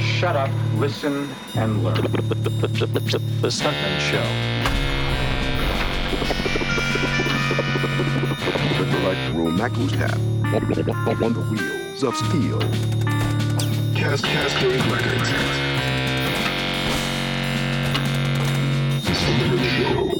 shut up, listen, and learn. The Stuntman Show. Like Room Knuckles tap on the wheels of steel. Cast Cascade Records. The Stuntman Show.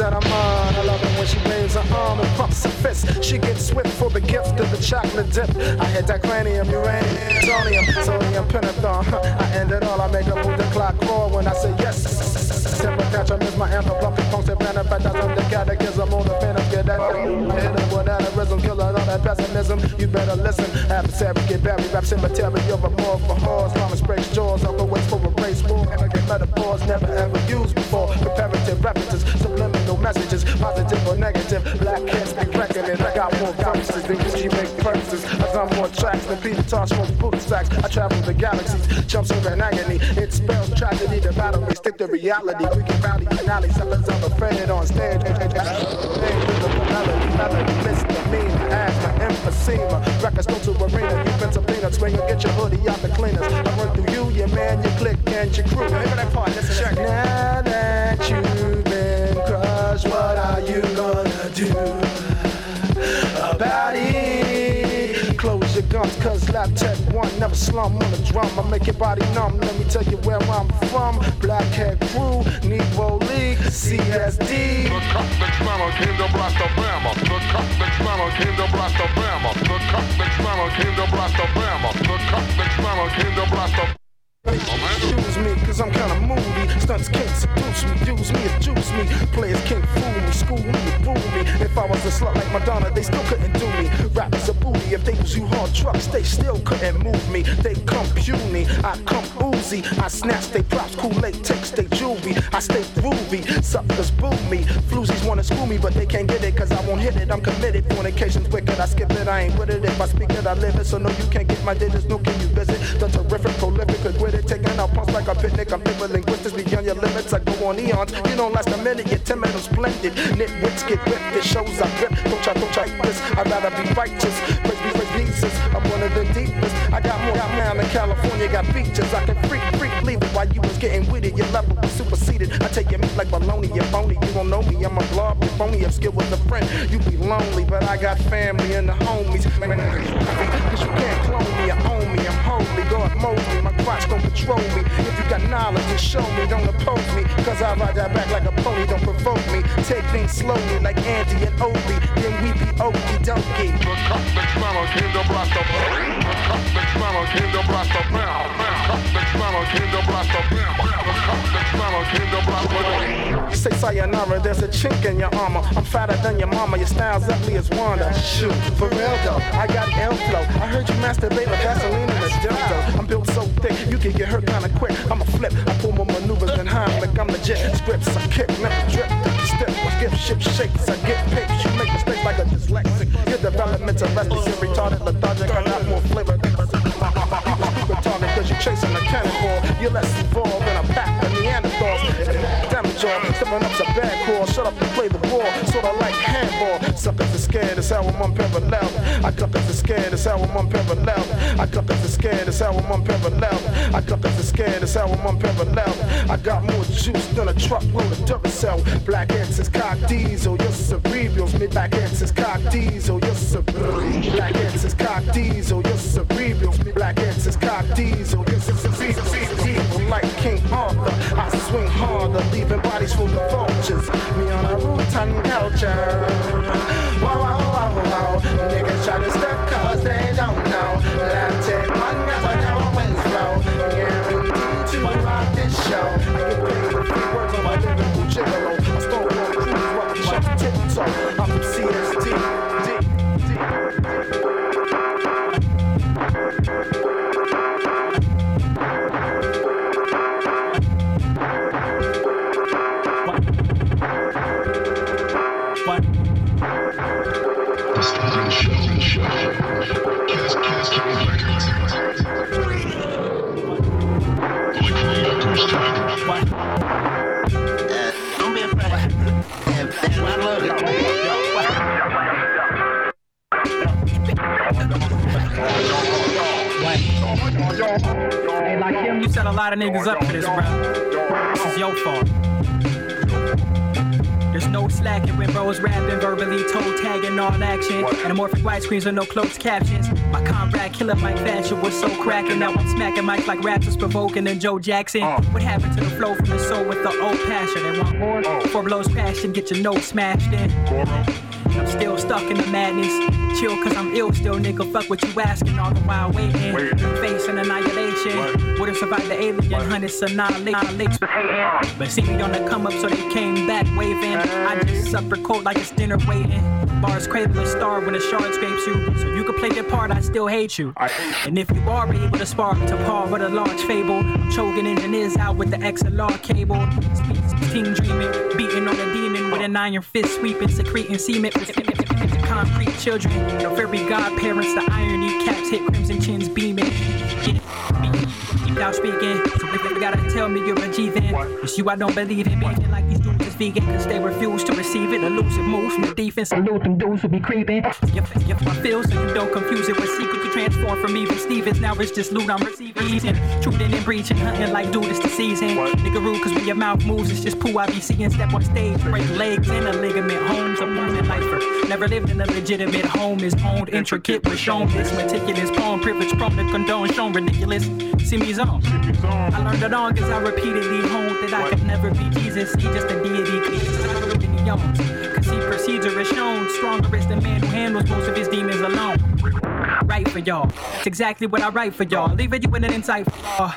dip. I hit that cranium, uranium, plutonium, sodium, pentathlon. I end it all, I make a move the clock roar when I say yes. Temper tantrum is my anthem, bluffing punks and I love the catechism on the phantom, get that hit it with aneurysm, killer all that pessimism. You better listen. Adversary get buried, rap cemetery of a more for horse. Mama breaks jaws, I'll go wait for a race war. Metaphors never ever used before. Preparative references, subliminal messages, positive or negative. Black kids be reckoning. I got more than tracks than Peter Tosh from Buddha sacks. I travel the galaxies, jumps over an agony. It spells tragedy the battle me, stick to reality. We can rally finale, sellers of a friend on stage. Melody, misdemeanor, asthma, emphysema. Records go to arena, you Pennsylvania, swing you get your hoodie out the cleaners. I run through you, your man, your clique, and your crew. Now, that part, listen, check Now tech one never slum on the drum. I make your body numb. Let me tell you where I'm from. Blackhead crew, Negro League, CSD. The Cutlass Mama came to blast the Bama. The Cutlass Mama came to blast the Bama. The Cutlass Mama came to blast the Bama. The Cutlass Mama came to blast me, cause I'm kinda moody. Stunts can't seduce me, use me, abuse me. Players can't fool me, school me, fool me. If I was a slut like Madonna, they still couldn't do me. Rap is a booty, if they use you hard trucks, they still couldn't move me. They come puny, I come I snatch they props, Kool-Aid takes they jewelry. I stay groovy, suckers boo me. Floozies wanna screw me, but they can't get it, cause I won't hit it. I'm committed, fornication's wicked. I skip it, I ain't with it. If I speak it, I live it. So no, you can't get my digits, no, can you visit? The terrific, prolific, good with it, taking out punks like a picnic. I'm with linguistics beyond your limits. I go on eons. You don't last a minute, you're timid or splendid. Nitwits get ripped, it shows I grip. Don't try, don't try this. I'd rather be righteous. I'm one of the deepest. I got more out now in California, got beaches. I can freak, freak, leave it while you was getting with it. Your level was superseded. I take your meat like baloney, you're phony. You don't know me, I'm a blob, you're phony. I'm skilled with a friend. You be lonely, but I got family and the homies. Man, cause you can't clone me, you own me. I'm holy, God mold me. My crotch don't control me. If you got knowledge, then show me, don't oppose me. Cause I ride that back like a pony, don't provoke me. Take things slowly like Andy and Opie. Then we be okey dokey. The Cutlass Mama came to blast the The Cutlass Mama came blast Cutlass Mama came to blast came to blast the sayonara, there's a chink in your armor. I'm fatter than your mama, your style's ugly as Wanda. Shoot, for real though, I got airflow. I heard you masturbate with Vaseline in the dildo. I'm built so thick, you can get hurt kinda quick. I'm a flip, I pull more maneuvers than Heimlich. I'm legit. Scripts, I kick, never drip, step. I give shit shakes, I get pics. You make mistakes like a dyslexic. Your development's arrested, you're retarded, lethargic. I got more flavor than a stupid target, cause you're chasing a cannonball. You're less involved than a pack of Neanderthals. Damage all, stepping up's a bad call. Shut up and play the ball, sorta like handball. Suckers are scared, it's how I'm unparalleled. I cluckers are scared, it's how I'm unparalleled. I cluckers are scared, it's how I'm unparalleled. I cluckers are scared, it's how I'm unparalleled. I got more juice than a truck truckload of Duracell. Black is cock diesel, oh, your cerebrals. Black X is cock diesel, oh, your cerebrals. Black is cock diesel, oh, your cerebrals. Black X is cock diesel, your cerebrals. Like King Arthur, I swing harder, leaving bodies full of vultures. Me on a root culture. Wow, wow, wow, wow. Niggas try to step cause they don't know. That niggas up for this, bro. This is your fault. There's no slacking when bros rapping, verbally toe tagging all action. Anamorphic widescreens with no closed captions. My comrade killer Mike Thatcher was so cracking. Now I'm smacking mics like rappers provoking and Joe Jackson. What happened to the flow from the soul with the old passion? And want more? Four blows passion, get your nose smashed in. I'm still stuck in the madness. Chill, cause I'm ill still, nigga. Fuck what you asking, all the while waiting. Facing annihilation. Would've survived the alien hunted, annihilate. But see me on the come up, so they came back waving. I just suffer cold like it's dinner waiting. Bars cradle a star when a shard scrapes you. So you can play your part, I still hate you. And if you are able to spark to par with a large fable, I'm choking engineers out with the XLR cable. Team dreaming, beating on a demon with an iron fist, sweeping, secreting semen. Children, no fairy godparents, the irony. Caps hit crimson chins beaming. Without speaking, so if you gotta tell me you're a G then. It's you I don't believe in being like these dudes is vegan Cause they refuse to receive it. Elusive moves from the defense. Salute them dudes who be creeping. You, you I feel so you don't confuse it with secret to transform from even Stevens Now it's just loot I'm receiving. Easing, shooting and breaching, hunting like dude it's the season. Nigga rude cause when your mouth moves it's just poo I be seeing. Step on stage, break legs in a ligament. Homes a permanent lifer Never lived in a legitimate home. Is owned, intricate was shown. This meticulous poem, privilege prone to condone Shown ridiculous, see me zone I learned it all cause I repeatedly honed that I could never be Jesus. He just a deity. Owns. Cause he procedure is shown. Stronger is the man who handles most of his demons alone. For y'all. That's exactly what I write for y'all. Leaving you in an insight for.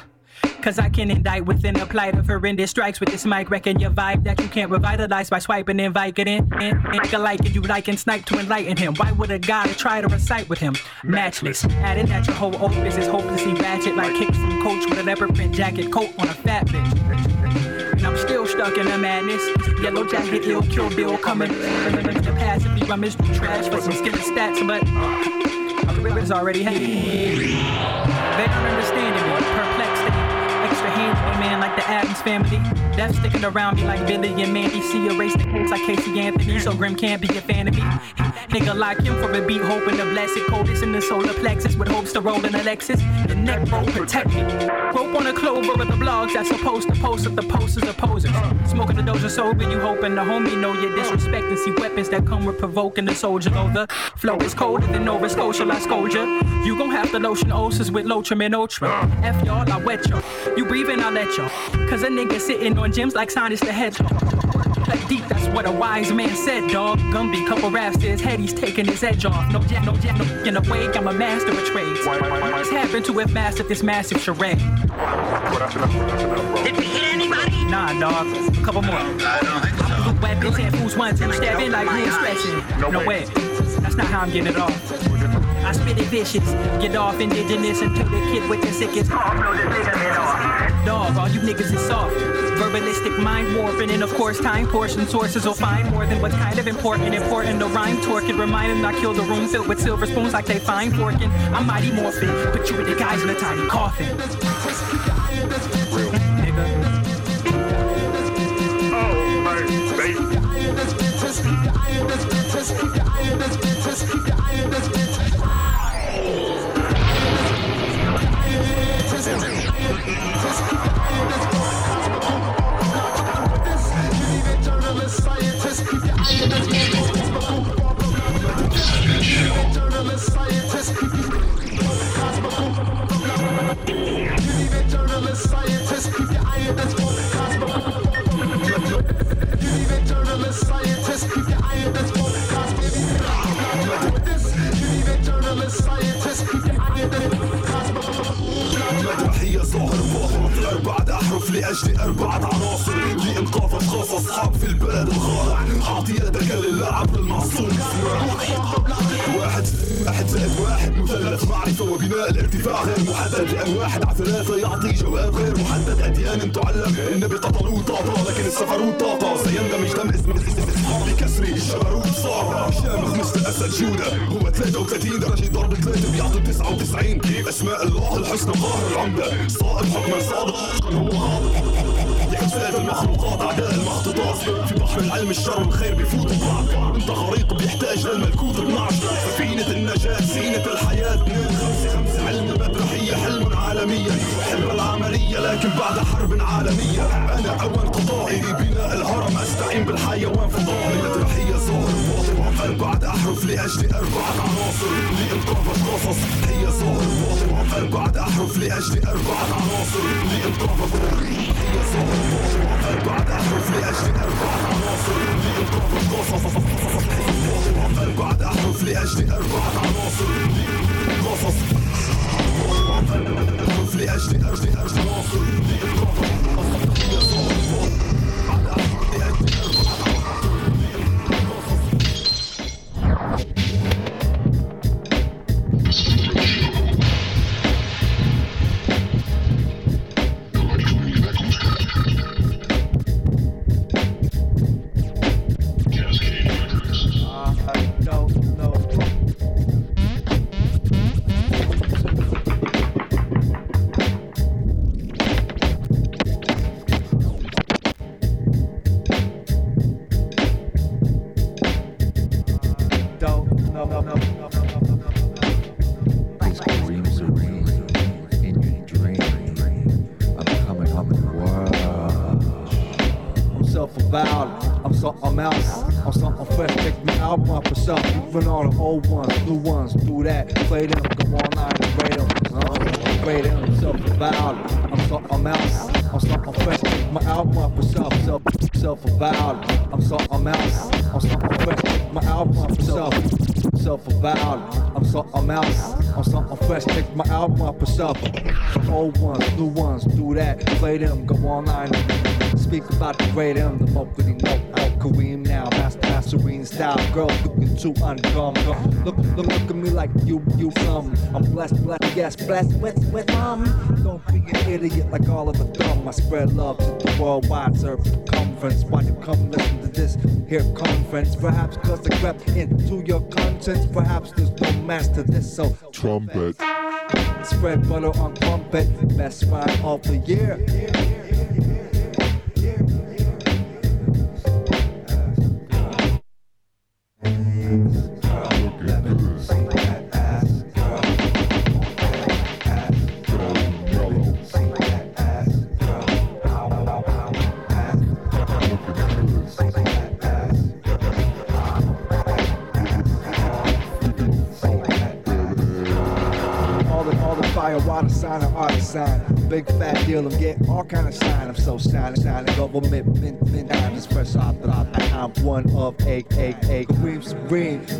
Cause I can indict within a plight of horrendous strikes with this mic, wrecking your vibe that you can't revitalize by swiping and Vicodin. And, and a like and you like and snipe to enlighten him. Why would a guy try to recite with him? Matchless. Adding that your whole opus is hopelessly ratchet, like kicks from coach with a leopard print jacket coat on a fat bitch. And I'm still stuck in the madness. Yellow jacket, ill kill bill coming. The passively rummage through trash for some skinny stats, but my ribbons already hanging. They don't understand me, perplexed. Extra hands, man, like the Addams family. Death sticking around me like Billy and Mandy. See erase the case like Casey Anthony, so Grim can't be a fan of me. Nigga like him for a beat, hoping to bless it. Coldest in the solar plexus with hopes to roll in a Lexus. The neck roll protected. Rope on a clover of the blogs that's supposed to post up the posters of posers. Smoking the doja sober, you hoping the homie know your disrespect and see weapons that come with provoking the soldier. Though the flow is colder than Nova Scotia, scold ya. You gon' have to lotion ulcers with Lotrimin Ultra. F y'all, I wet y'all. You breathing, I let y'all. Cause a nigga sitting on on gems like Sonic the Hedgehog. Like deep, that's what a wise man said, dog. Gumby, couple raps to his head, he's taking his edge off. No jam, no jam, no in a way, I'm a master of trades. What's happened to have mastered this massive charade? Did we hit anybody? Nah, dog. Couple more. I don't think so. Blue weapons and fools one, two stabbing like you stretching. No no way. That's not how I'm getting it off. I spit it vicious, get off indigenous until the kid with the sickest. Dog, all you niggas is soft. Verbalistic mind warping, and of course, time portion sources will find more than what's kind of important. Important to rhyme torque and remind them I killed a room filled with silver spoons like they fine forking. I'm mighty morphin, put you with the guys in a tiny coffin. Nigga. Oh, لأجل أربعة عناصر لإنقاذ أشخاص أصحاب في البلد الخاضع أعطي يدك للاعب المعصوم. واحد واحد زائد واحد مثلث معرفة وبناء الارتفاع. غير محدد لأن واحد على ثلاثة يعطي جواب غير محدد. أديان تعلم النبي قتلوه طاطا لكن السفروت طاقة. سيندمج دم اسم بكسر الجبروت صار. شامخ مثل أسد جودة. هو 33 درجة. ضرب ثلاثة بيعطي 99 أسماء الله الحسنى قاهر العمدة صائب حكما صادق. هو غاضب. يحتاج المخلوقات. أعداء المخطوطات. في بحر العلم الشر والخير بيفوت بعض انت غريق بيحتاج للملكوت. 12 سفينة النجاة زينة الحياة. اثنين خمسة خمسة علم المدرحية حلم عالميا حلم العملية لكن بعد حرب عالمية. أنا أوان قضائي بناء الهرم أستعين بالحيوان فضائي. المدرحية ظاهر باطن أربعة أحرف لأجل أربعة عناصر؟ لإنقاذ القصص هي ظاهر باطن أربعة أحرف لأجل أربعة عناصر؟ لإنقاذ هي ظاهر باطن أربعة أحرف لأجل أربعة عناصر؟ لإنقاذ القصص بعض احرف لاجل اربع عناصر قصص احرف لاجل ارجع عناصر About the great M, the Mopedy note out Kareem now. Master, master serene style. Girl looking too undrum. Look, look, look at me like you, you some. I'm blessed, blessed, yes, blessed with, with um. Don't be an idiot like all of the dumb. I spread love to the worldwide circumference. Why you come listen to this here conference? Perhaps cause I crept into your conscience. Perhaps there's no master this, so Trumpet. Spread butter on crumpet, best rhyme of the year.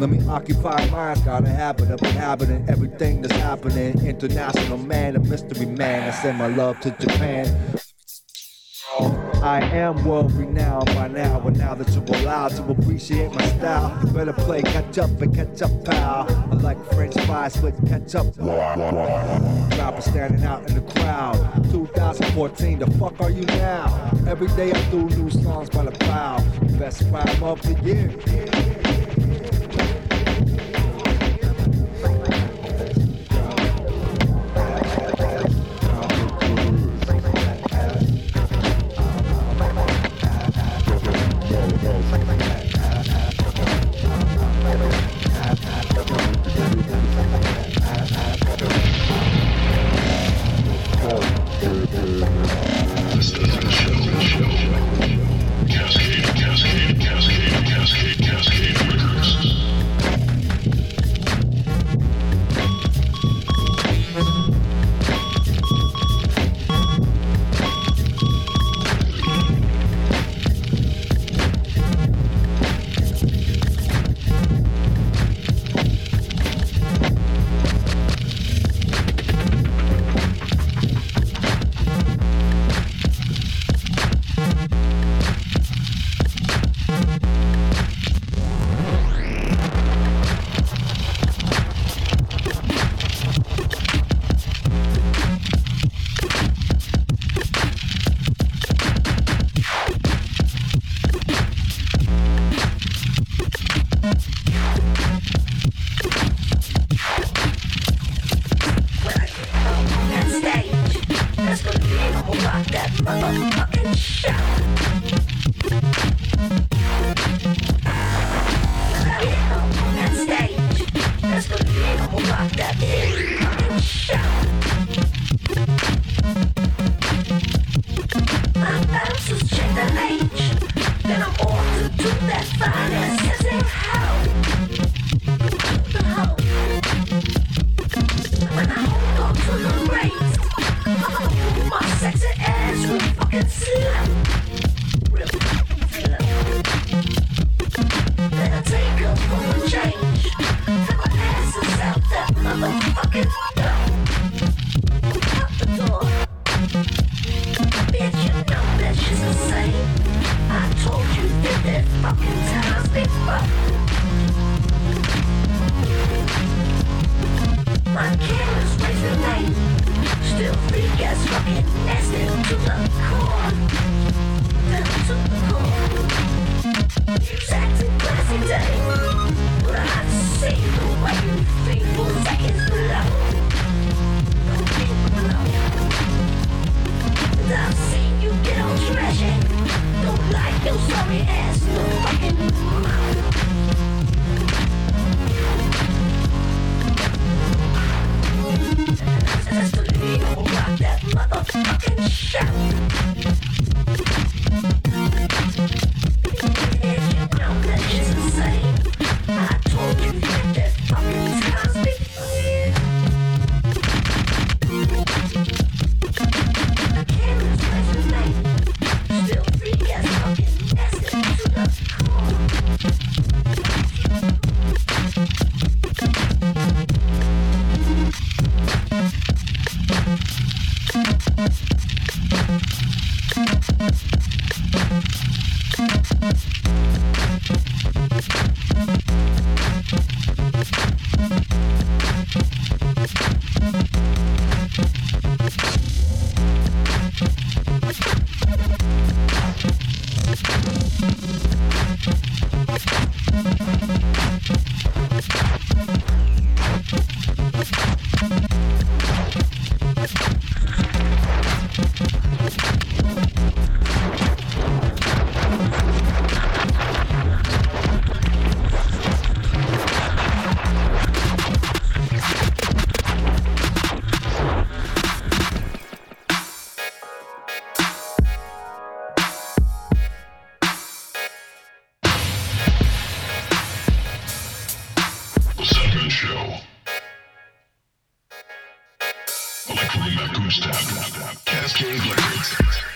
Let me occupy mine. Got a habit of inhabiting everything that's happening. International man, a mystery man. I send my love to Japan. I am world renowned by now, but now that you're allowed to appreciate my style, you better play catch up and catch up, pal. I like French fries with ketchup. Rapper standing out in the crowd. 2014, the fuck are you now? Every day I do new songs by the plow. Best rhyme of the year. Goose Tap. Cascade Records.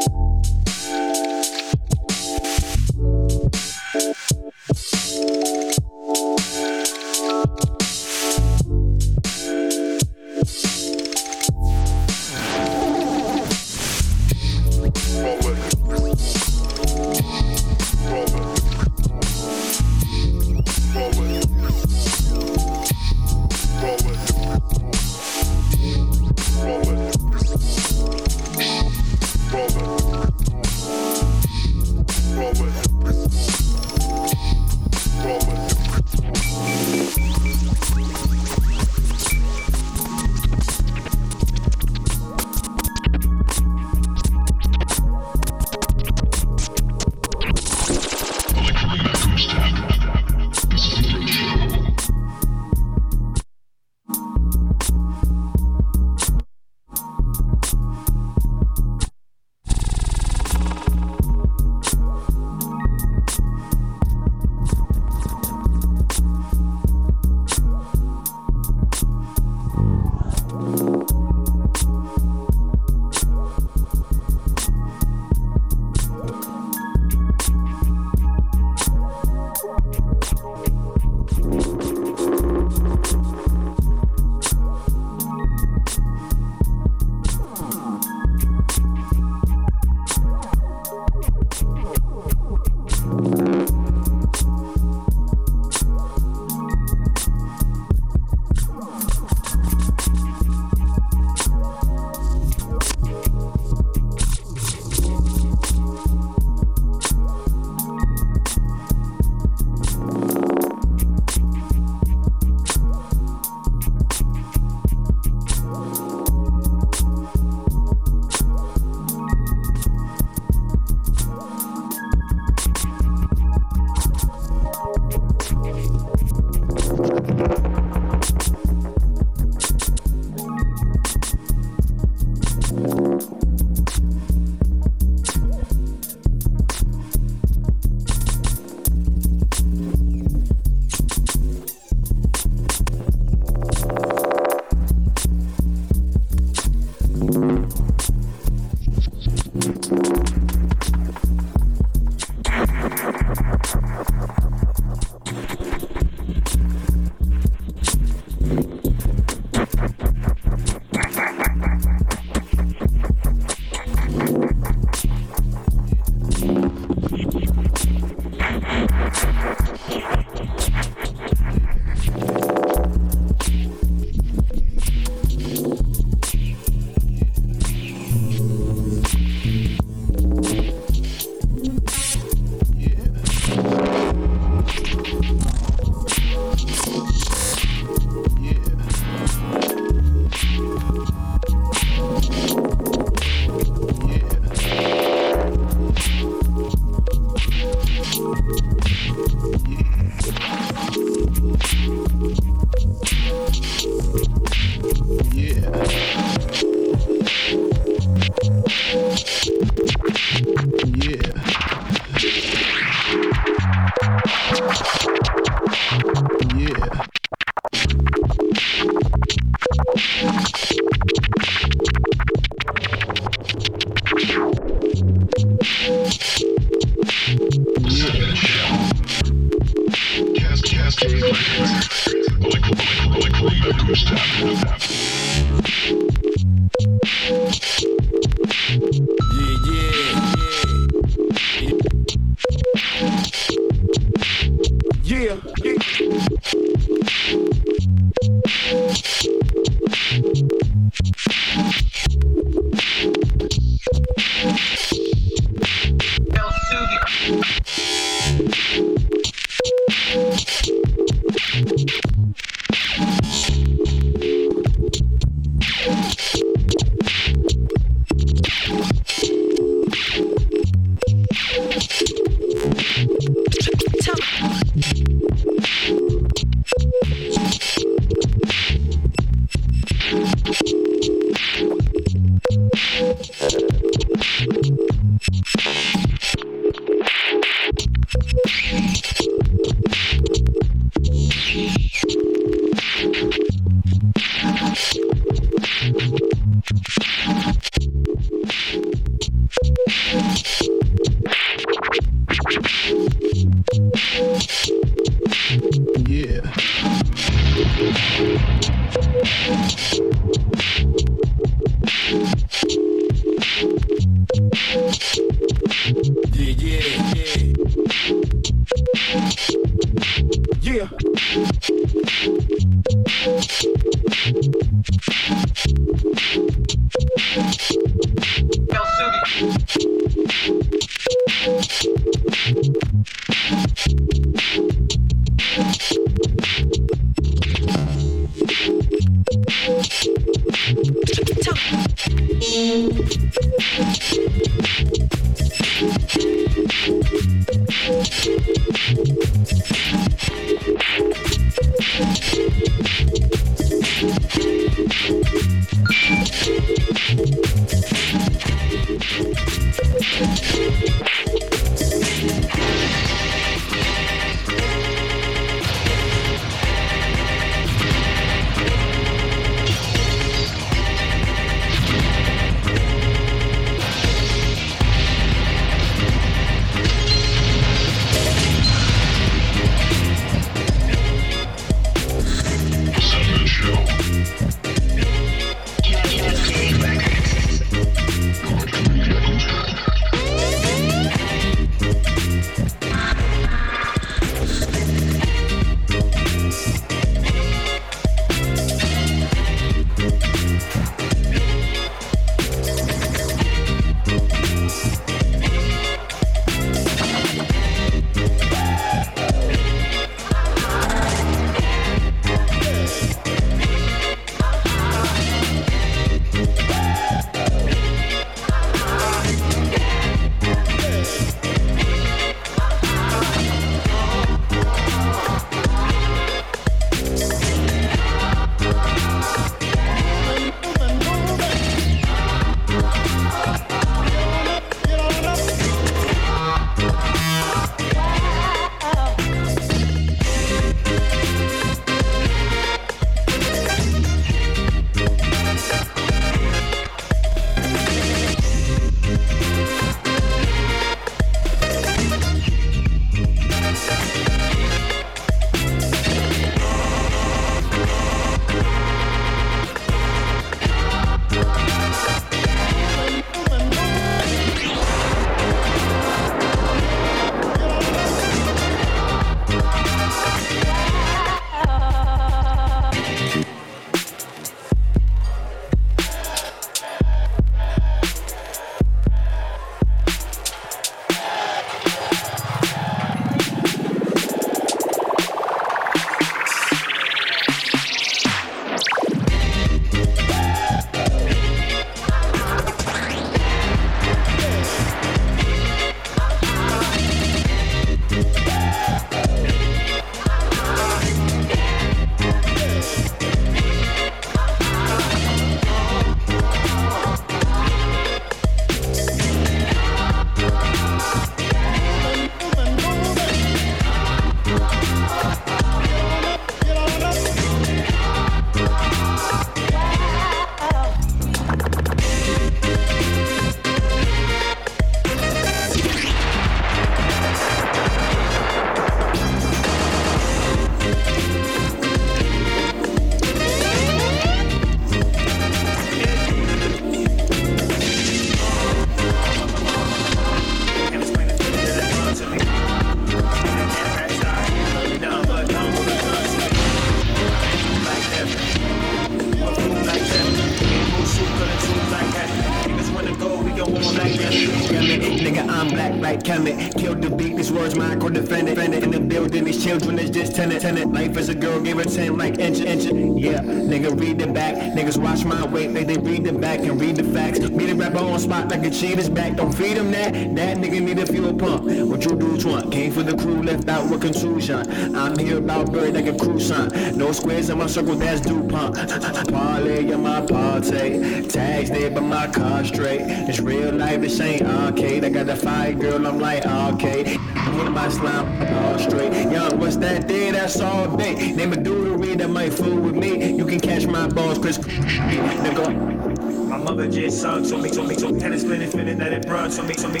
As a girl, give her 10 like inch, inch. Yeah, nigga, read the back. Niggas watch my weight, they, they read the back and read the facts. Me the rapper on spot like a cheater's back. Don't feed him that. That nigga need a fuel pump. What you do, want? Came for the crew, left out with contusion. I'm here about bird like a cruise sign. No squares in my circle, that's DuPont. Parlay in my party. Tags there, but my car straight. It's real life, this ain't arcade. I got a fire girl, I'm like arcade. With my slime all straight. Young, what's that there? That's all day. Name a dude to read that might fool with me. You can catch my balls, Chris. Nigga. My mother just sung to me, to me, to me, it's spinning, spinning that it brought to me, to me.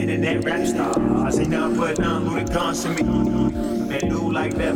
Internet rap star, I say nothing but none who the guns to me. Man, do like that,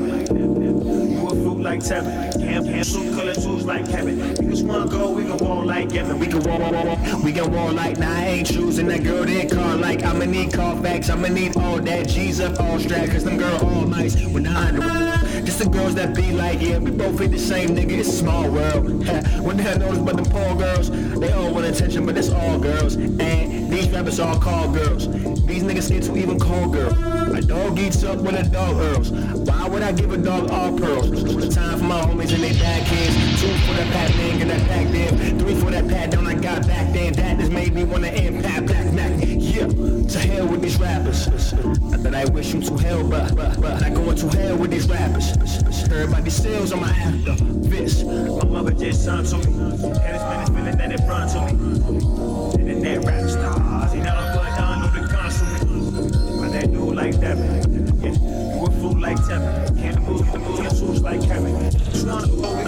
fruit like Tevin. Camp, camp, suit color shoes like Kevin. Just wanna go, we can walk like Kevin. We can walk, walk, walk, we can walk like nah, I ain't choosing that girl that car like I'ma need Carfax, I'ma need all that G's up all strap, cause them girl all nice when I know. Just the girls that be like, yeah, we both ain't the same nigga, it's small world. when the hell knows but them poor girls, they all want attention, but it's all girls. And these rappers all call girls. These niggas scared to even call girl. A dog eats up when a dog earls. Why would I give a dog all pearls? Time for my homies and they bad kids. Two for that pat man, get that pack then. Three for that pat down I got back then. That just made me wanna impact back back. Yeah, to hell with these rappers. Not that I wish you to hell, but, but, but I going to hell with these rappers. Everybody sells on my after this. My mother just sung to me. And it's been, it's feeling that it brought to me. And then that rap star, like that, yeah, you a fool like Tevin. Can't move, move your shoes like Kevin. You wanna go,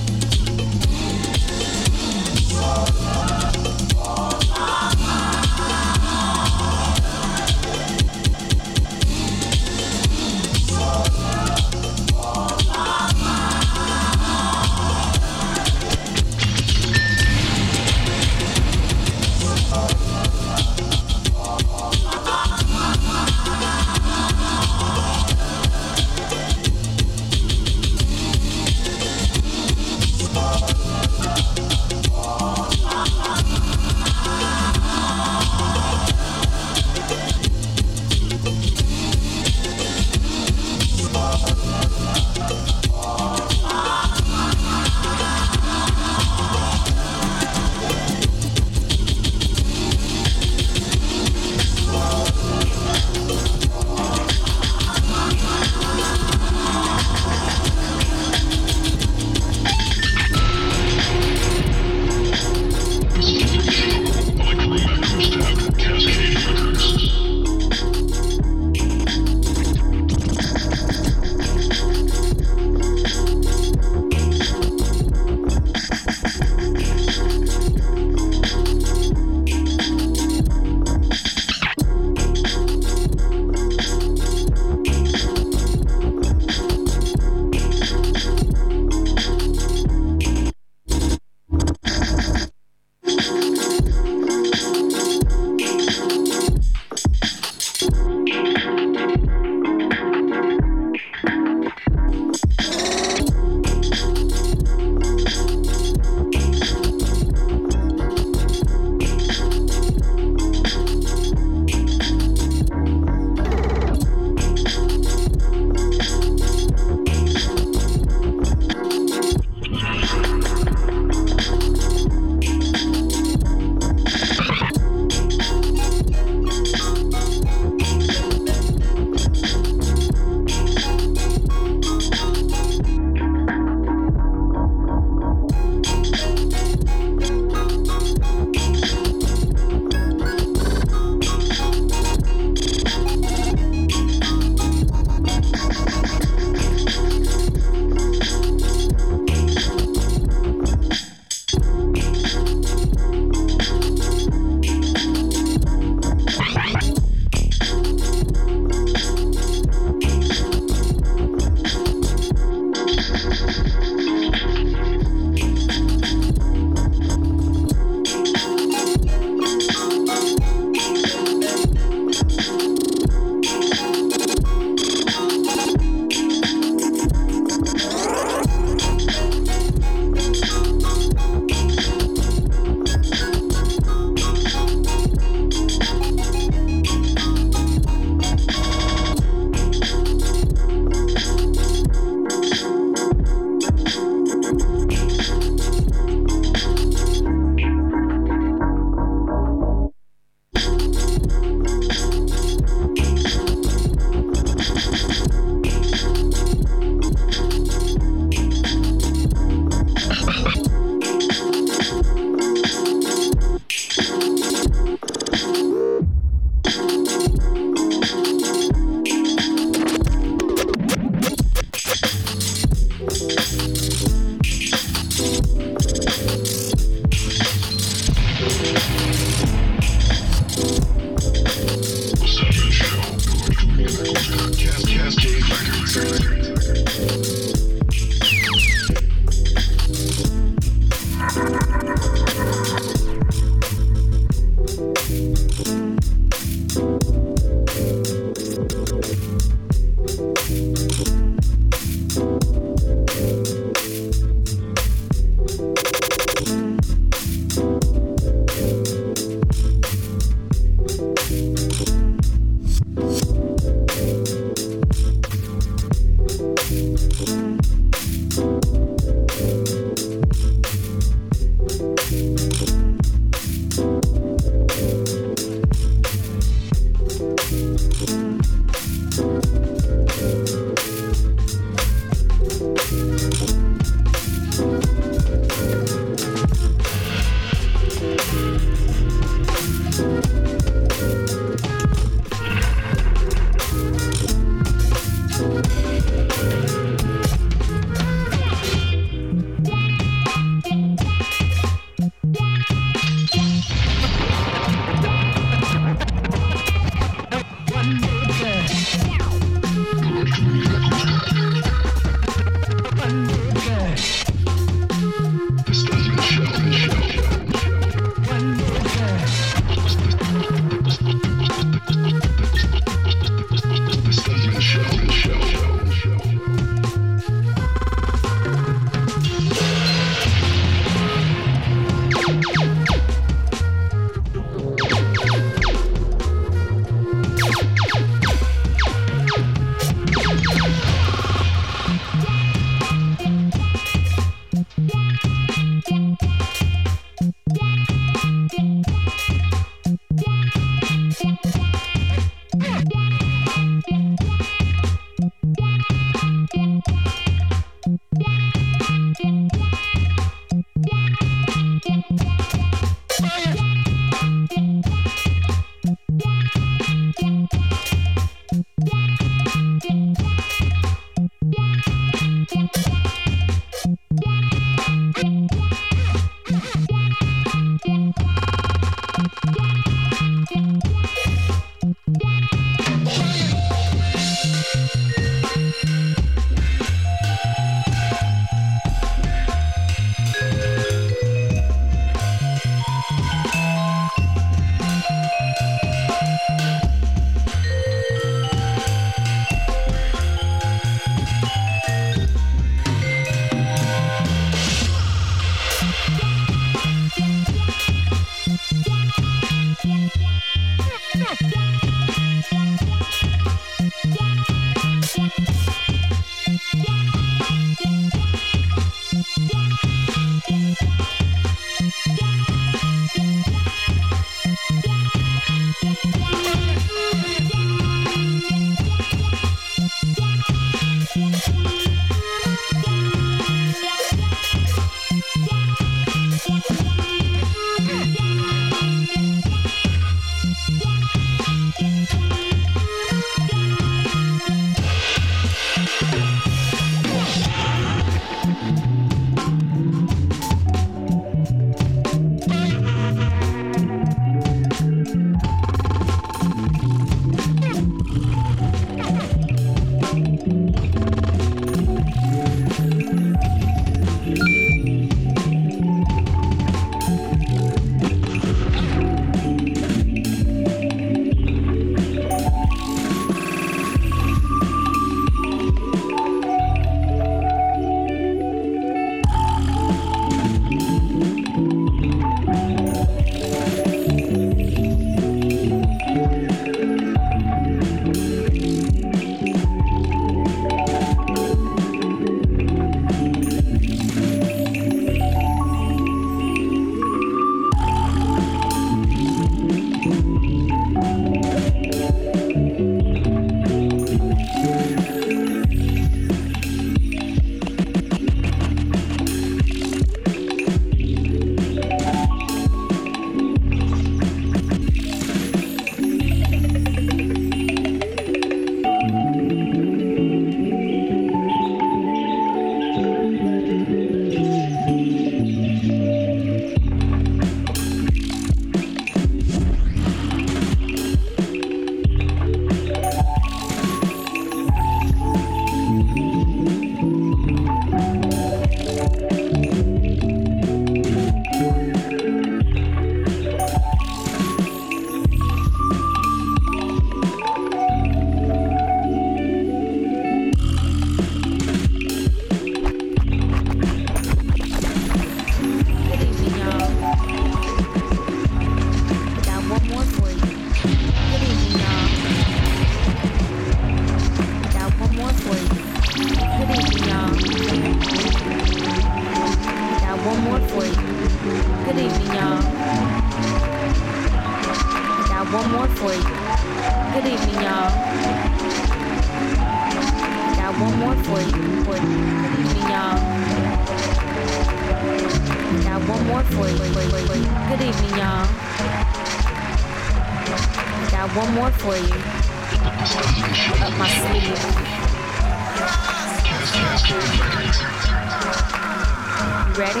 ready?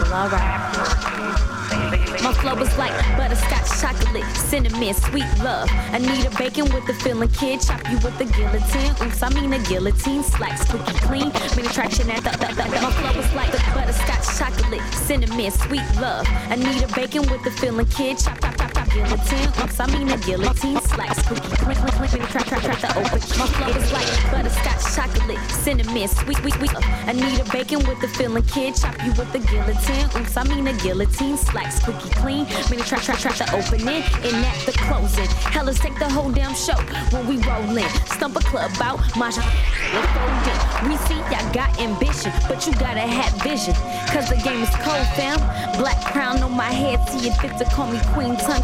Well, alright. My flow is like butterscotch chocolate, cinnamon, sweet love. I need a bacon with the filling kid, chop you with the guillotine. Oops, I mean a guillotine, slack, squeaky clean. Mini attraction at the, the, the, the. My flow is like the butterscotch chocolate, cinnamon, sweet love. I need a bacon with the filling kid, chop, chop, I mean a guillotine, slack, squeaky clean, clean, clean. Mini track, track, track, the open. My flow is like butterscotch chocolate, cinnamon, sweet, sweet, sweet. I need a bacon with the filling kid, chop you with the guillotine. I mean a guillotine, slack, squeaky clean. Many track, track, track the opening and at the closing. Hellas take the whole damn show when we roll in. Stump a club out, my we see y'all got ambition, but you gotta have vision. Cause the game is cold, fam. Black crown on my head, see it fit to call me queen, tongue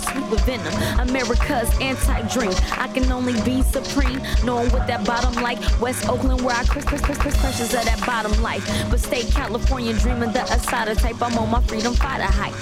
America's anti-dream. I can only be supreme, knowing what that bottom like. West Oakland, where I crush, crush, crush, crush, pressures of that bottom life. But stay California, dreaming the Asada type. I'm on my freedom fighter hype.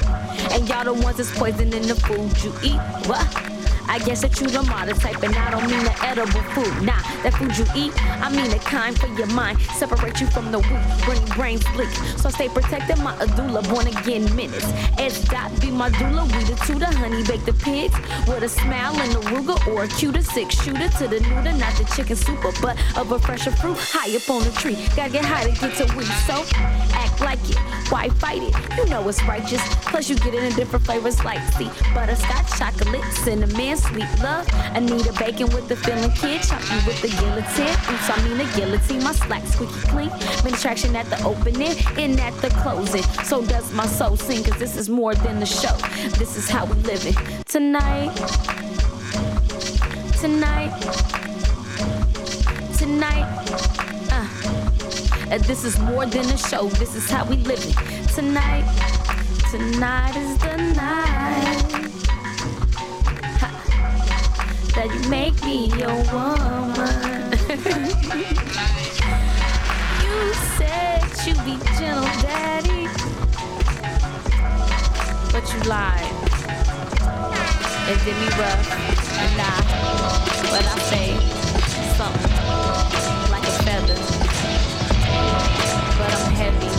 And y'all the ones that's poisoning the food you eat. What? I guess that you the modern type, and I don't mean the edible food. Nah, that food you eat, I mean the kind for your mind. Separate you from the weak, bring brain sleep. So stay protected, my Adula, born again minutes. S dot be my doula, we the two, the honey bake the pigs. With a smile and a ruga or a cuter six shooter to the neuter, not the chicken super, but of a fresher fruit high up on the tree. Gotta get high to get to weak, so act like it. Why fight it? You know it's righteous. Plus you get it in different flavors like see butterscotch, chocolate, cinnamon sweet love. I need a bacon with the filling kid, you with the guillotine. Oops, I mean the guillotine, my slack squeaky clean. Main attraction at the opening and at the closing. So does my soul sing, cause this is more than the show. This is how we live it. Tonight, tonight, tonight. Uh, this is more than a show. This is how we live it. Tonight, tonight is the night that you make me your woman. you said you'd be gentle, daddy, but you lied and did me rough. And I, but I say something like a feather, but I'm heavy,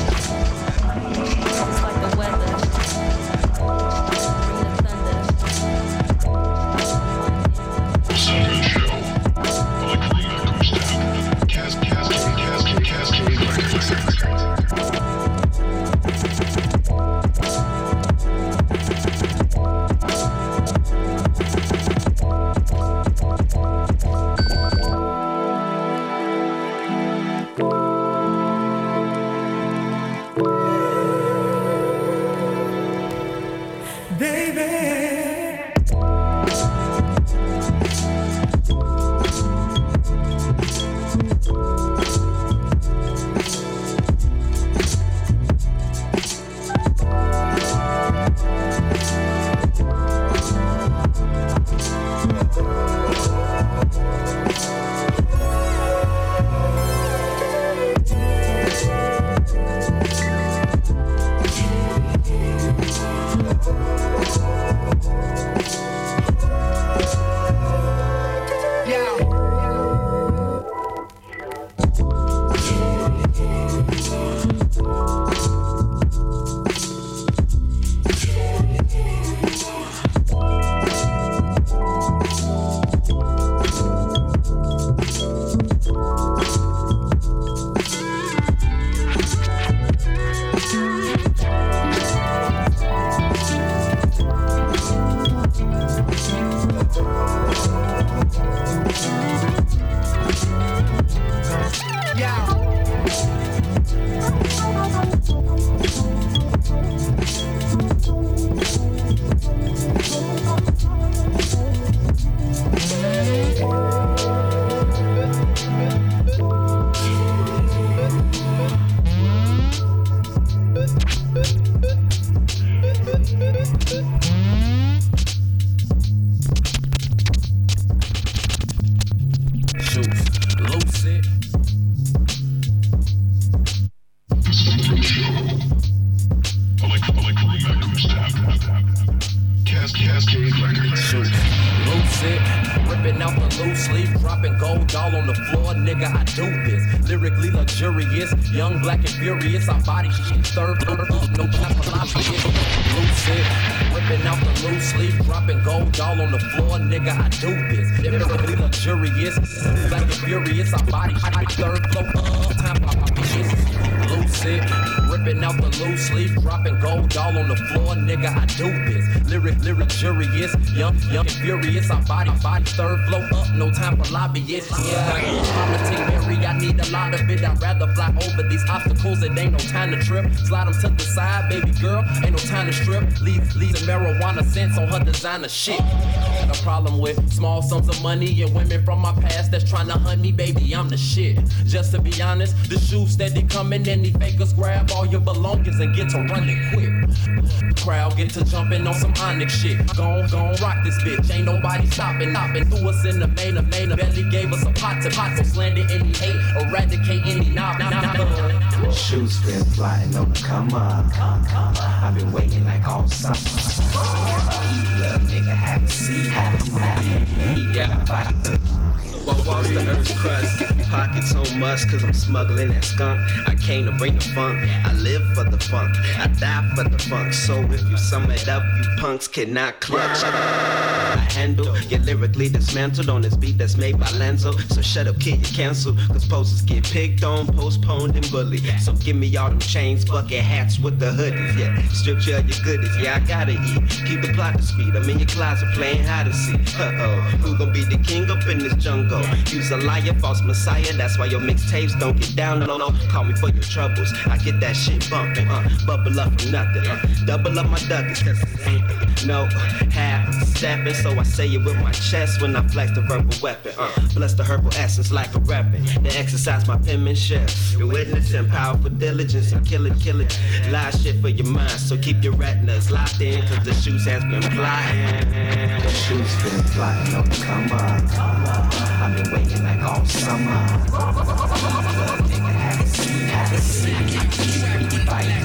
trip. Slide them to the side, baby girl. Ain't no time to strip. Leave, leave the marijuana scents on her designer shit. Got a problem with small sums of money and women from my past that's trying to hunt me, baby. I'm the shit. Just to be honest, the shoes steady coming and these fakers grab all your belongings and get to running quick. Crowd get to jumping on some onyx shit. Gon' gon' rock this bitch. Ain't nobody stopping, stopping. Threw us in the main of main belly gave us a pot to pot. So slander any hate, eradicate any knob, knob. Shoes been flying on the come up. I've been waiting like all summer. You little nigga haven't seen, haven't seen. Yeah, what walks the earth's crust? Pockets on musk, cause I'm smuggling that skunk. I came to bring the funk. I live for the funk. I die for the funk. So if you sum it up, punks cannot clutch. I handle get lyrically dismantled on this beat that's made by Lanzo. So shut up, kid, you cancel. Cause posters get picked on, postponed, and bullied. So give me all them chains, bucket hats with the hoodies. Yeah, strip you of your goodies. Yeah, I gotta eat. Keep the plot discreet. I'm in your closet playing hide and seek. Uh oh, who gon' be the king up in this jungle? You's a liar, false messiah. That's why your mixtapes don't get down low. low. Call me for your troubles. I get that shit bumping. Uh, bubble up from nothing. Uh, double up my ducats, cause no half stepping. So I say it with my chest when I flex the verbal weapon. Uh, bless the herbal essence like a weapon. Then exercise my penmanship. You're witnessing powerful diligence and killing, killing. Lie shit for your mind. So keep your retinas locked in, cause the shoes has been flying. The shoes been flying on the come up. I've been waiting like all summer. Little nigga haven't seen, haven't seen. Fight.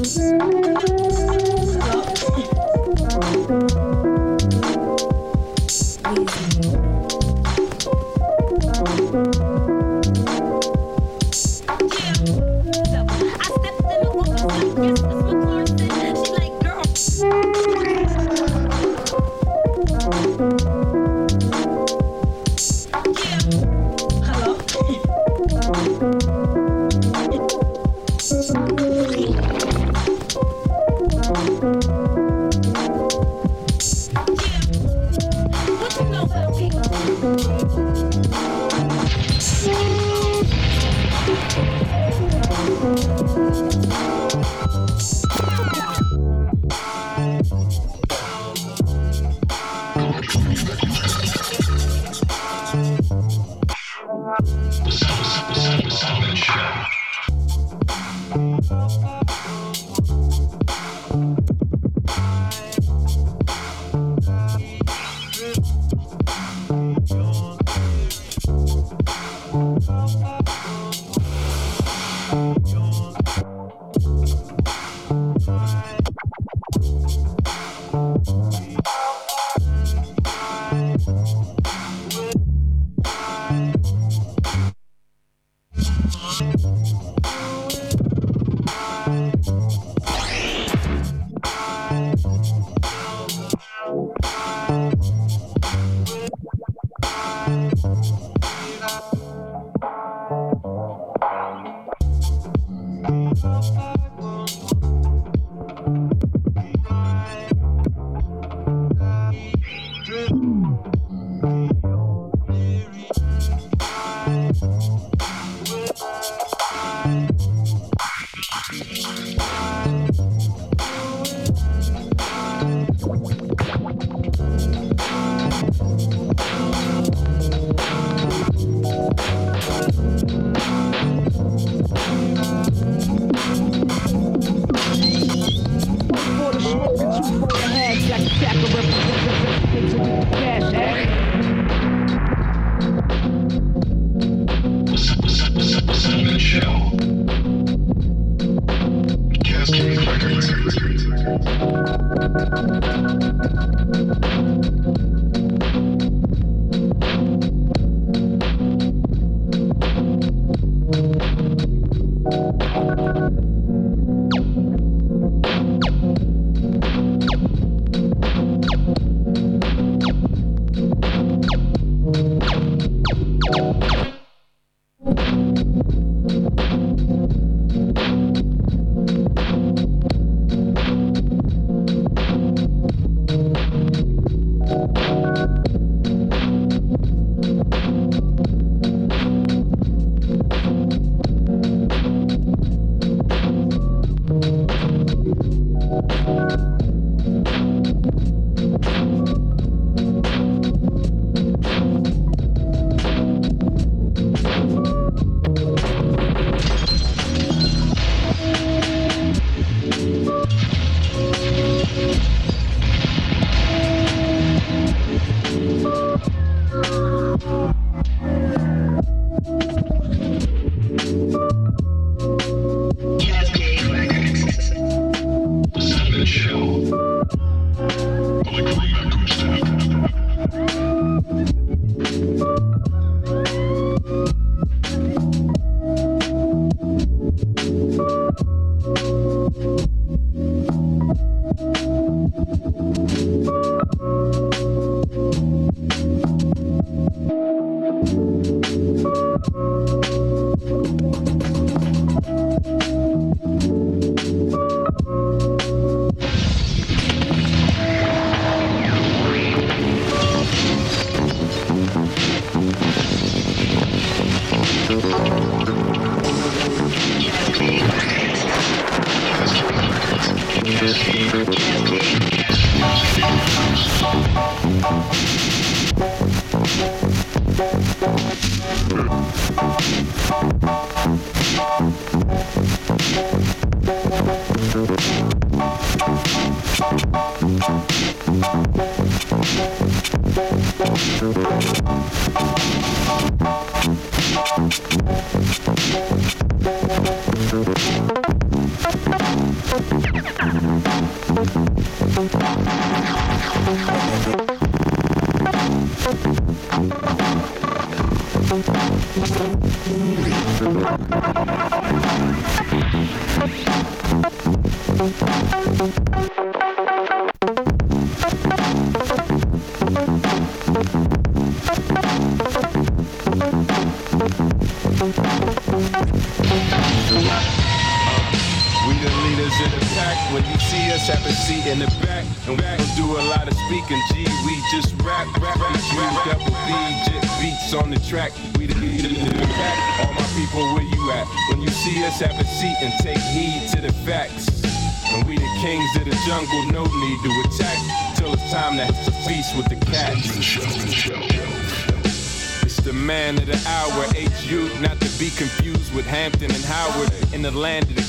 Música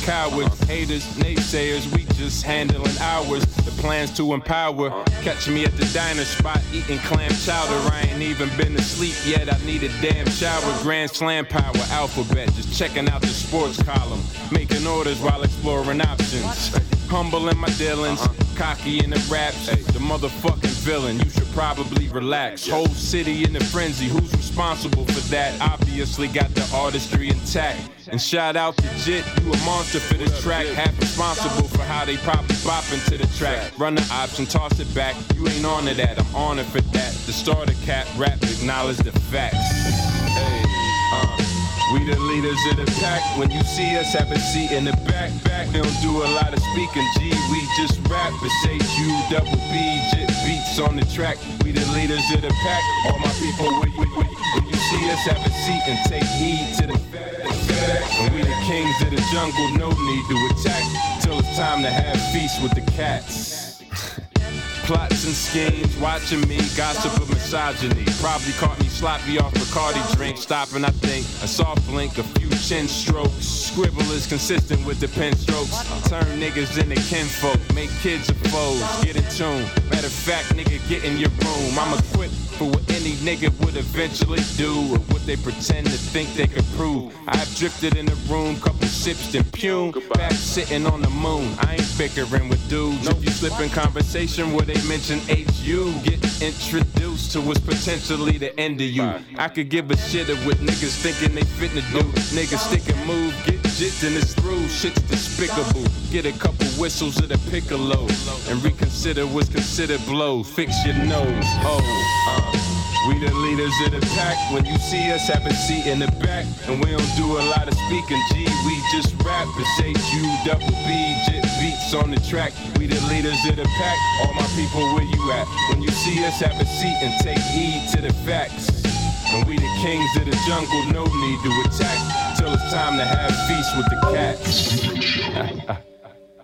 cowards, haters, naysayers, we just handling ours. The plans to empower. Catch me at the diner spot eating clam chowder. I ain't even been asleep yet. I need a damn shower. Grand slam power, alphabet. Just checking out the sports column. Making orders while exploring options. Humble in my dealings, cocky in the raps. The motherfucking villain, you should probably relax. Whole city in a frenzy, who's responsible for that? Obviously got the artistry intact. And shout out to Jit, you a monster for the track. Half responsible for how they probably bop into the track. Run the option, toss it back. You ain't on to that, I'm honored for that. The starter cap rap, acknowledge the facts. Hey, uh. We the leaders of the pack. When you see us, have a seat in the back. Back, we don't do a lot of speaking. G, we just rap. It's H U double B, jit beats on the track. We the leaders of the pack. All my people, when you, when, when you see us, have a seat and take heed to the fact. And we the kings of the jungle, no need to attack. Till it's time to have feast with the cats. Plots and schemes, watching me, gossip of misogyny. Probably caught me sloppy off Bacardi drink, stopping, I think. A soft blink, a few chin strokes. Scribble is consistent with the pen strokes. Turn niggas into kinfolk, make kids a foes. Get in tune. Matter of fact, nigga, get in your room. I'm equipped for what any nigga would eventually do, or what they pretend to think they could prove. I've drifted in the room, couple sips, then pume. Back sitting on the moon. I ain't bickering with dudes. If you slip in conversation where they mention HU, get introduced to what's potentially the end of you. I could give a shit of what niggas thinking they fitting to do. Niggas stick and move, get jit and it's through. Shit's despicable. Get a couple whistles of the piccolo and reconsider what's considered blow. Fix your nose. Oh, uh. We the leaders of the pack. When you see us, have a seat in the back. And we don't do a lot of speaking, G. We just rap. It's H-U double B, jit beats on the track. We the leaders of the pack. All my people, where you at? When you see us, have a seat and take heed to the facts. And we the kings of the jungle, no need to attack. Till it's time to have feast with the cats.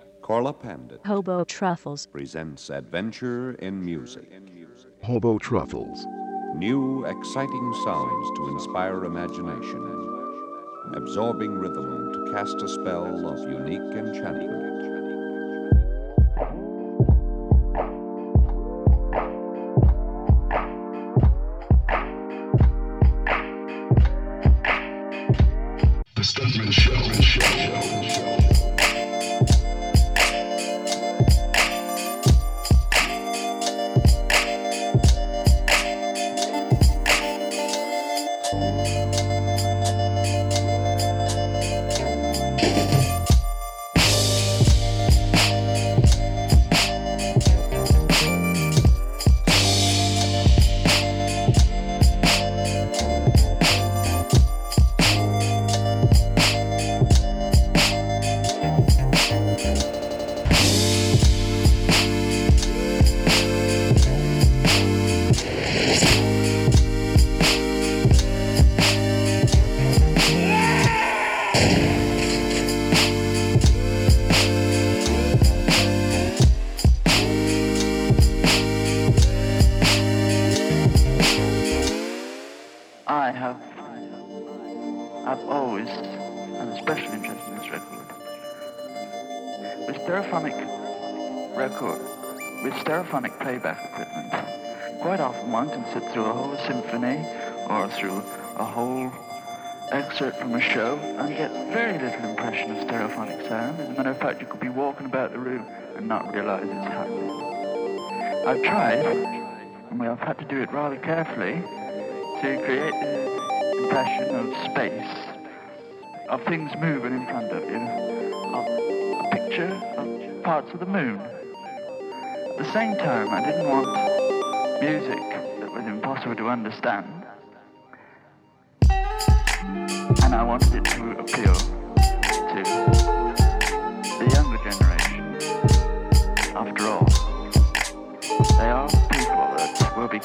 Korla Pandit Hobo Truffles presents Adventure in Music. Hobo Truffles. New, exciting sounds to inspire imagination. Absorbing rhythm to cast a spell of unique enchantment. The Stuntman Show. Show. I stereophonic playback equipment, quite often one can sit through a whole symphony or through a whole excerpt from a show and get very little impression of stereophonic sound. As a matter of fact, you could be walking about the room and not realize it's happening. I've tried, and have had to do it rather carefully, to create the impression of space, of things moving in front of you, of a picture of parts of the moon. At the same time, I didn't want music that was impossible to understand, and I wanted it to appeal to the younger generation. After all, they are people that will be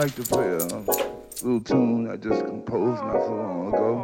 like to play a little tune I just composed not so long ago.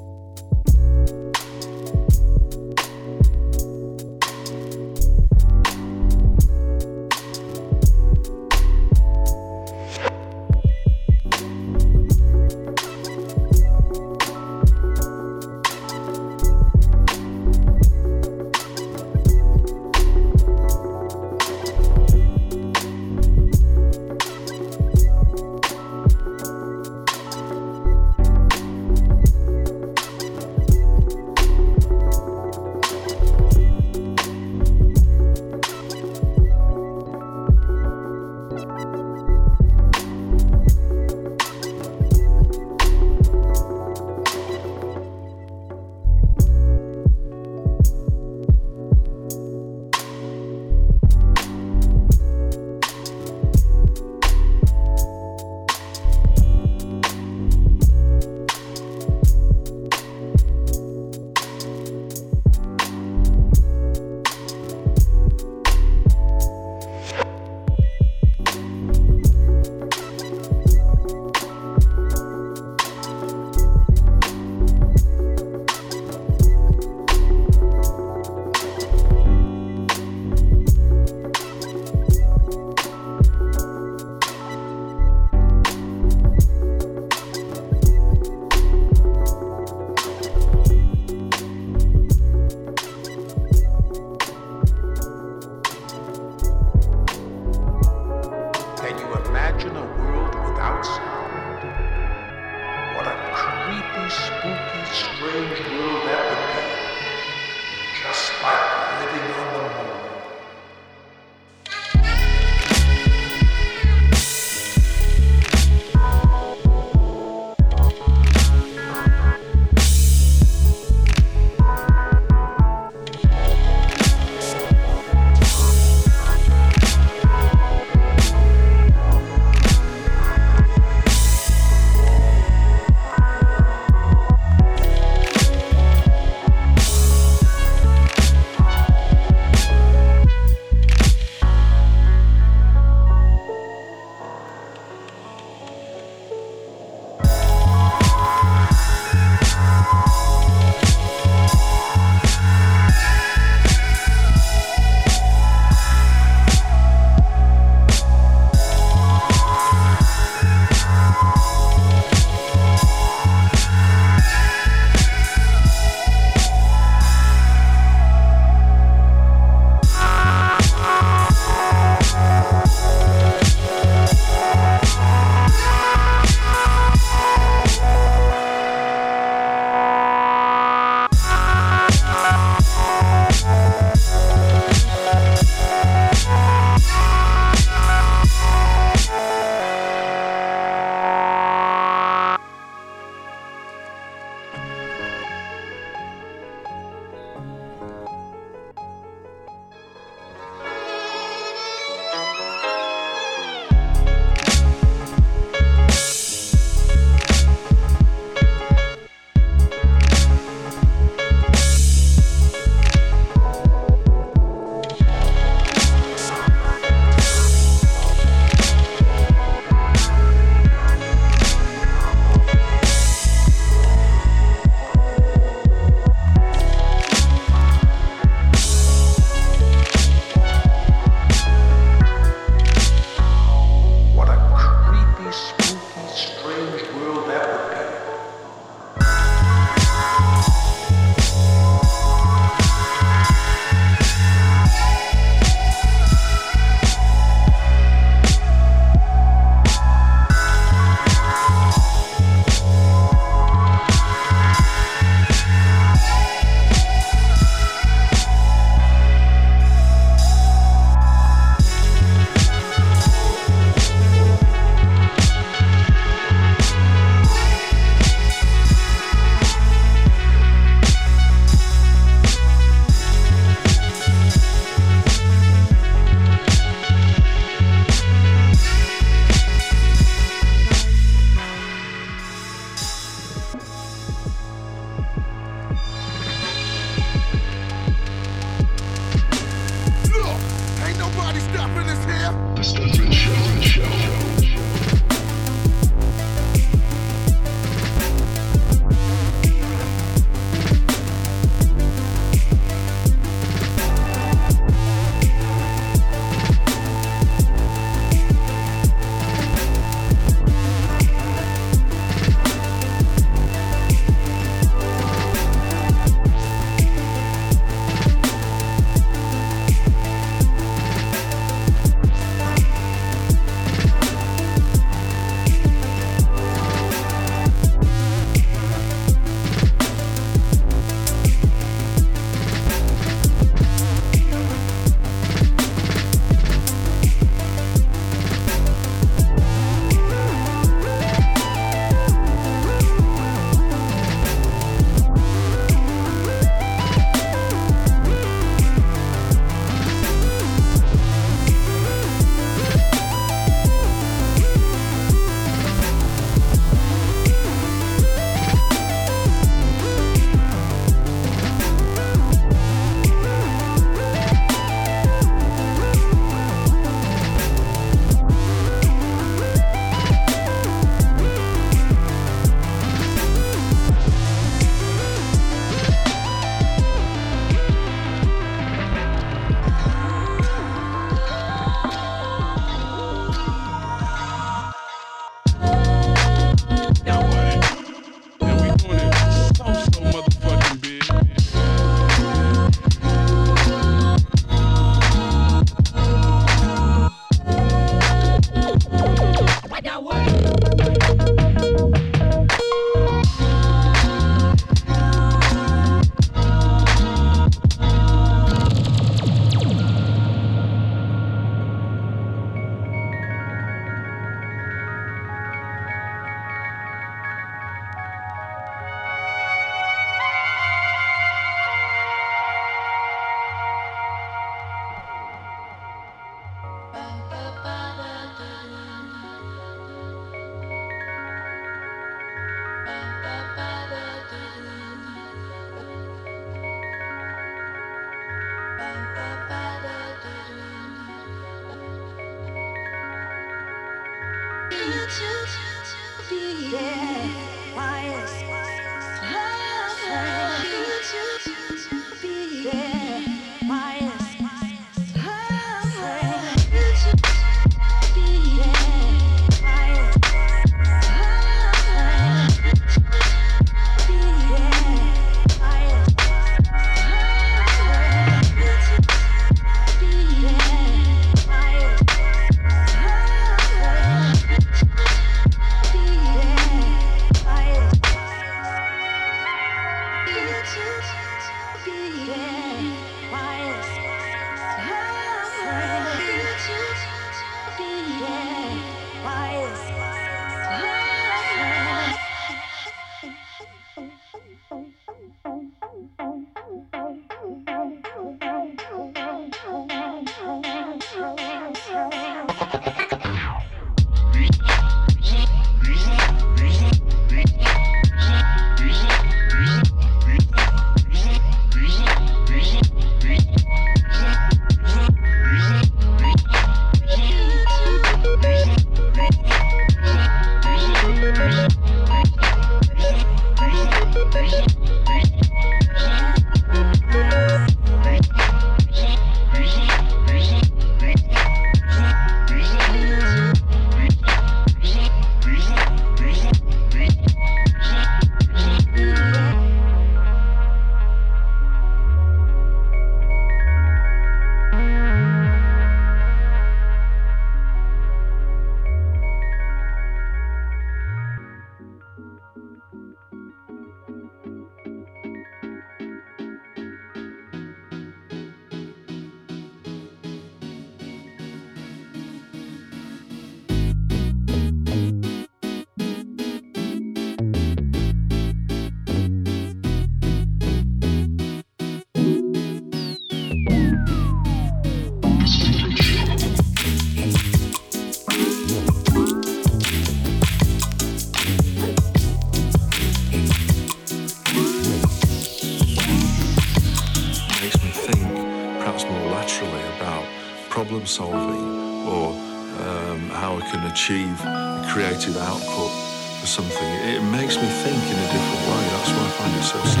achieve a creative output for something. It, it makes me think in a different way. That's why I find it so.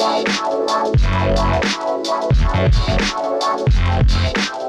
I'm sorry.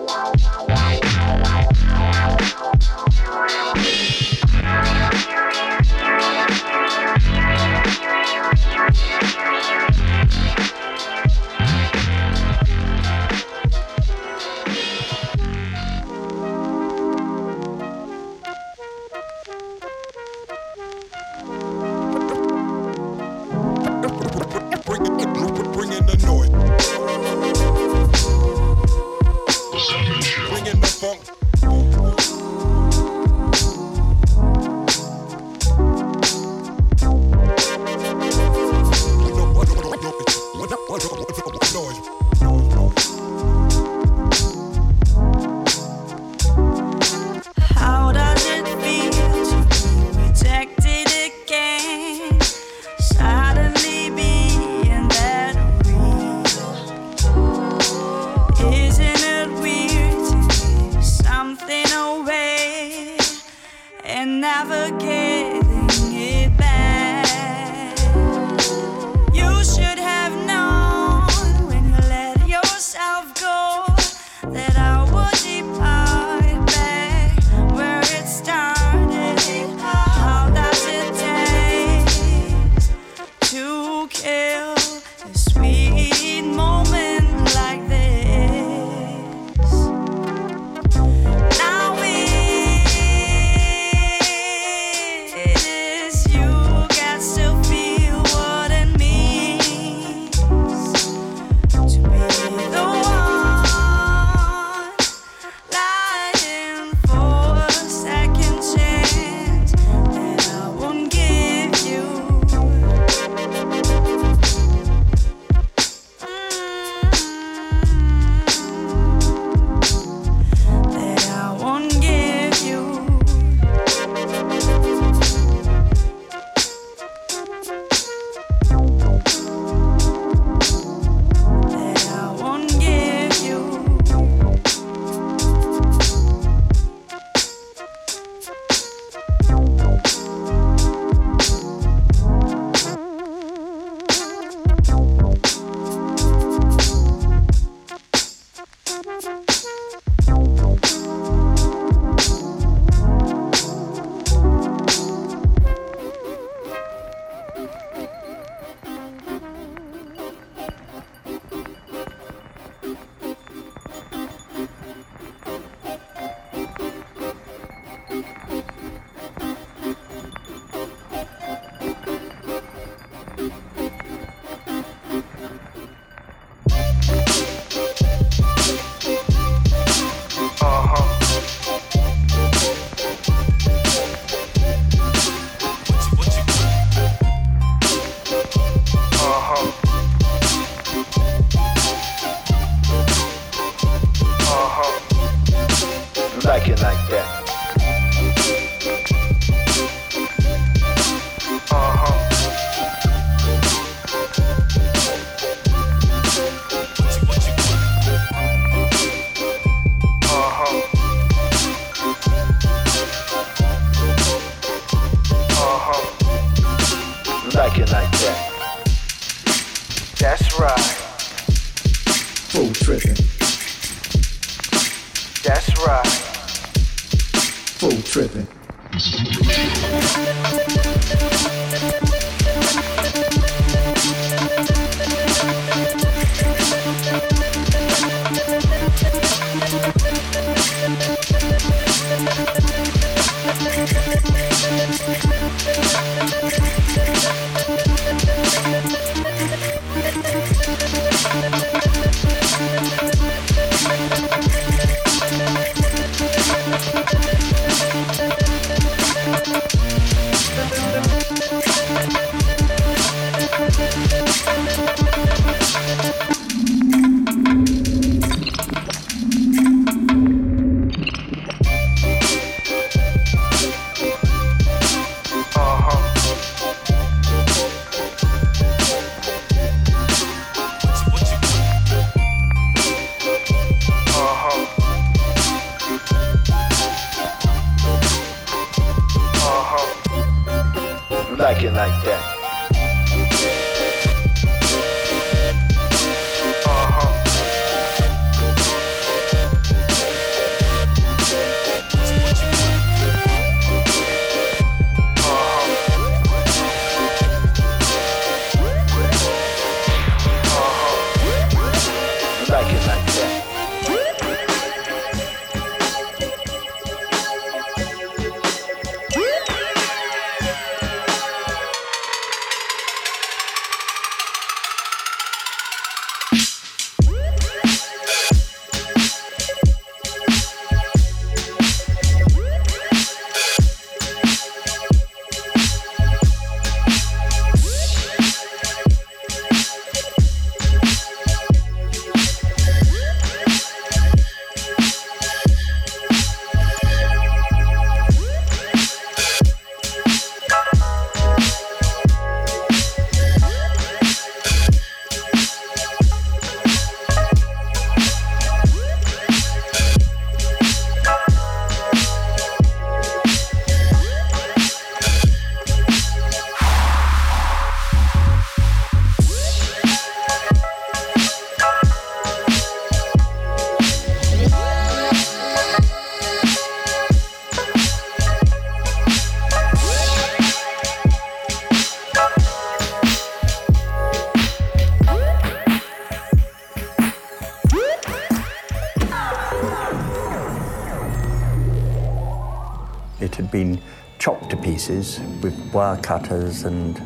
Pieces with wire cutters and,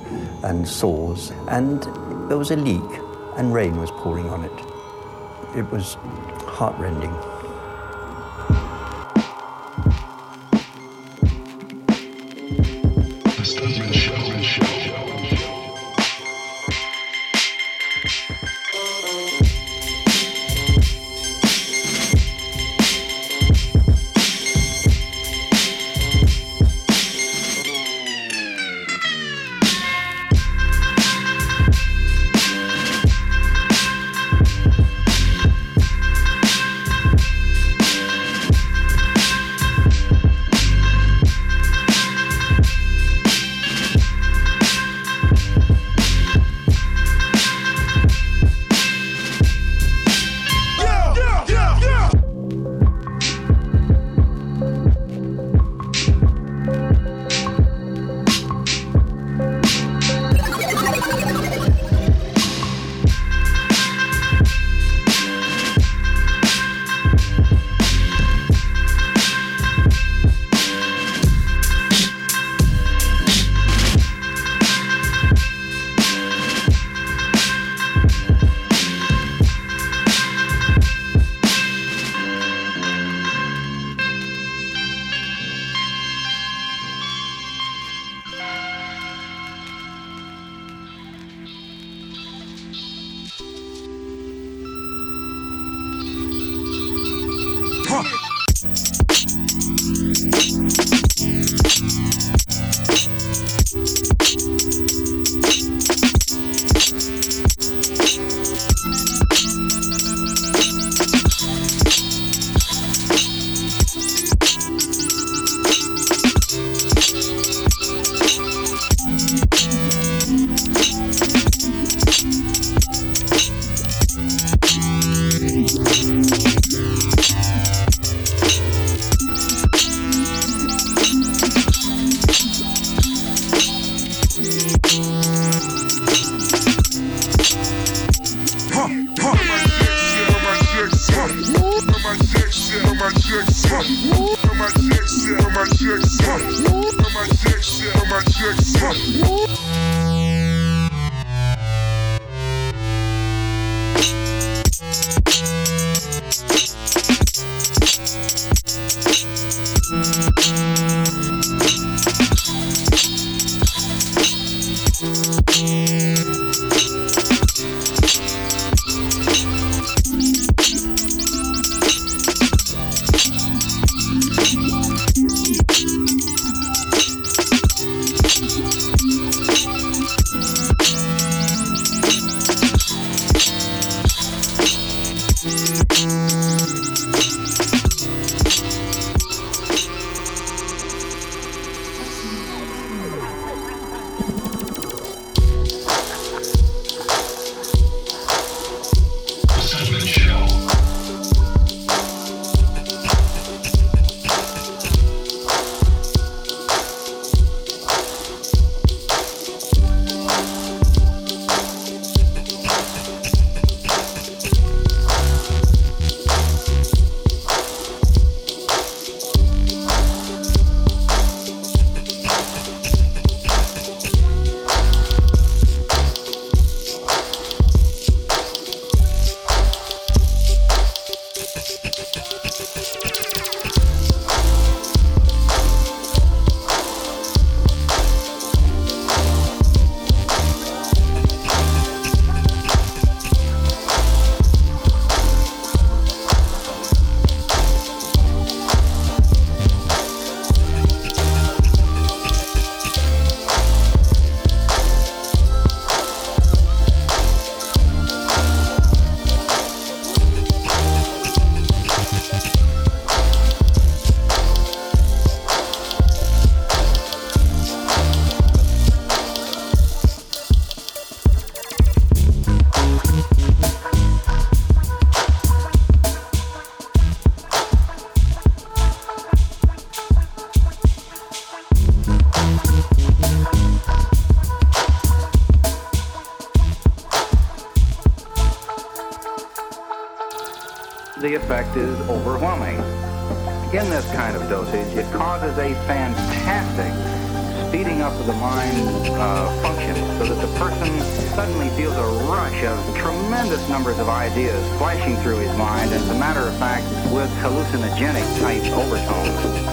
and saws, and there was a leak, and rain was pouring on it. It was heartrending. Effect is overwhelming. In this kind of dosage, it causes a fantastic speeding up of the mind uh, function so that the person suddenly feels a rush of tremendous numbers of ideas flashing through his mind, and as a matter of fact, with hallucinogenic type overtones.